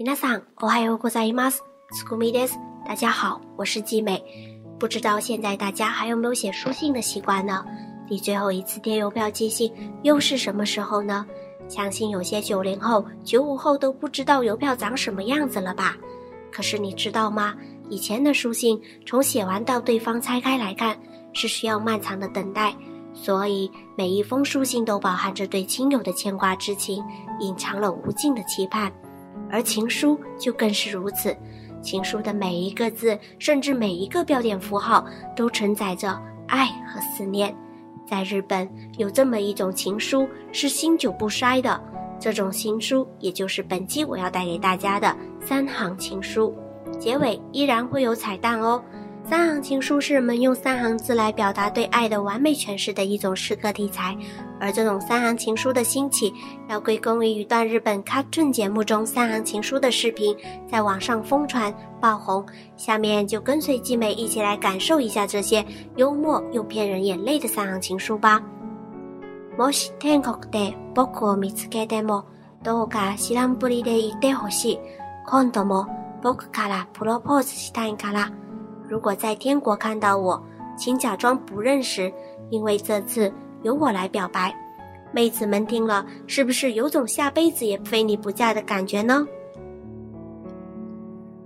皆さん、おはようございます。すくみです。大家好，我是季美。不知道现在大家还有没有写书信的习惯呢？离最后一次贴邮票寄信又是什么时候呢？相信有些九零后、九五后都不知道邮票长什么样子了吧？可是你知道吗？以前的书信从写完到对方拆开来看，是需要漫长的等待。所以每一封书信都饱含着对亲友的牵挂之情，隐藏了无尽的期盼， 而情书就更是如此。情书的每一个字，甚至每一个标点符号，都承载着爱和思念。在日本，有这么一种情书是经久不衰的，这种情书也就是本期我要带给大家的三行情书，结尾依然会有彩蛋哦。三行情书是人们用三行字来表达对爱的完美诠释的一种诗歌题材，而这种三行情书的兴起，要归功于一段日本 cartoon 节目中三行情书的视频在网上疯传爆红。下面就跟随季美一起来感受一下这些幽默又骗人眼泪的三行情书吧。もし天国で僕を見つけても、どうか知らんぷりでいてほしい。今度も僕からプロポーズしたいから。 如果在天国看到我，请假装不认识，因为这次由我来表白。妹子们听了，是不是有种下辈子也非你不嫁的感觉呢？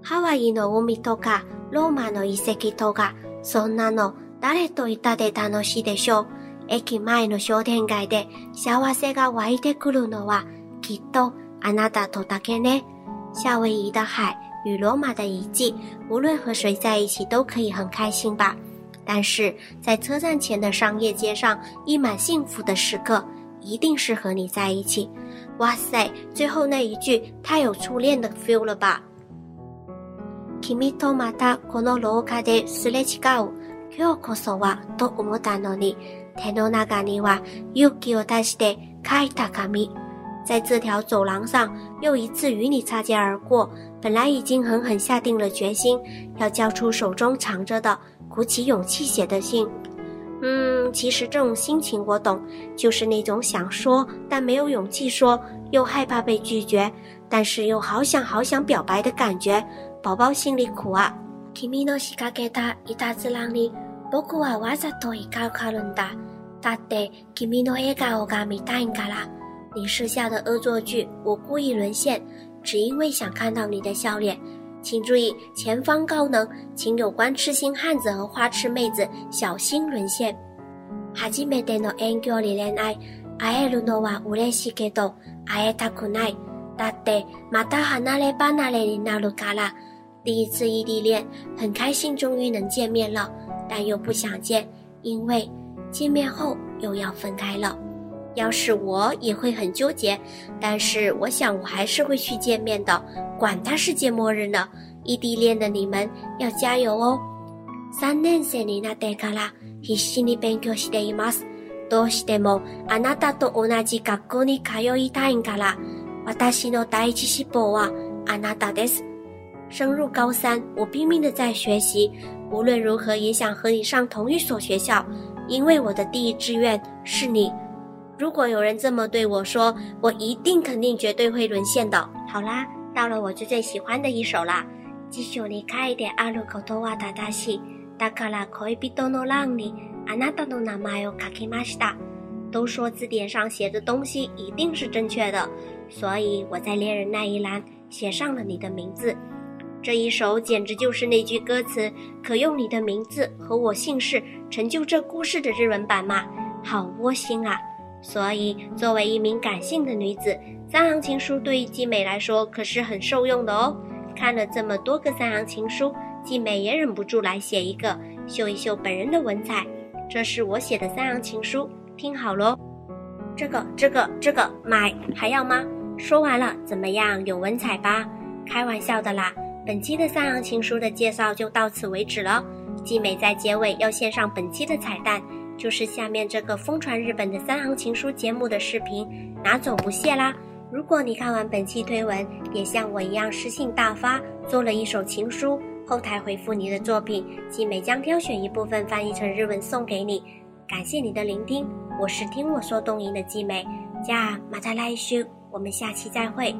ハワイの海とかローマの遺跡とか、そんなの誰といたで楽しいでしょう。駅前の商店街で幸せが湧いてくるのはきっとあなたとだけね。夏威夷的海。 与罗马的遗迹，无论和谁在一起都可以很开心吧。但是在车站前的商业街上，溢满幸福的时刻，一定是和你在一起。哇塞，最后那一句太有初恋的 feel 了吧！君とまたこの廊下ですれ違う。今日こそはと思ったのに、手の中には勇気を出して書いた紙。 在这条走廊上，又一次与你擦肩而过。本来已经狠狠下定了决心，要交出手中藏着的，鼓起勇气写的信。嗯，其实这种心情我懂，就是那种想说但没有勇气说，又害怕被拒绝，但是又好想好想表白的感觉。宝宝心里苦啊。君の仕掛けたいたずらに、僕はわざと引っかかるんだ。だって君の笑顔が見たいんから。 你设下的恶作剧，我故意沦陷，只因为想看到你的笑脸。请注意，前方高能，请有关痴心汉子和花痴妹子小心沦陷。初めての遠距離恋愛、会えるのは嬉しいけど、会えたくない。だってまた離れ離れになるから。第一次异地恋，很开心，终于能见面了，但又不想见，因为见面后又要分开了。 要是我也会很纠结，但是我想我还是会去见面的，管他世界末日呢！异地恋的你们要加油哦！三年生になってから必死に勉強しています。どうしてもあなたと同じ学校に通いたいんから。私の第一志望はあなたです。升入高三，我拼命的在学习，无论如何也想和你上同一所学校，因为我的第一志愿是你。 如果有人这么对我说，我一定肯定绝对会沦陷的。好啦，到了我最最喜欢的一首啦。继续离开一点阿鲁口多瓦达达西，达卡拉可以比多诺浪里，阿纳达诺纳马尤卡基马西达。都说字典上写的东西一定是正确的，所以我在恋人那一栏写上了你的名字。这一首简直就是那句歌词：可用你的名字和我姓氏成就这故事的日文版嘛？好窝心啊！所以，作为一名感性的女子，三行情书对于季美来说可是很受用的哦。看了这么多个三行情书，季美也忍不住来写一个，秀一秀本人的文采。这是我写的三行情书，听好喽。这个、这个、这个买还要吗？说完了，怎么样？有文采吧？开玩笑的啦。本期的三行情书的介绍就到此为止了。季美在结尾要献上本期的彩蛋。就是下面这个疯传日本的三行情书节目的视频，拿走不谢啦！如果你看完本期推文，也像我一样诗性大发，做了一首情书，后台回复你的作品，季美将挑选一部分翻译成日文送给你。感谢你的聆听，我是听我说东瀛的季美，加马达来修，我们下期再会。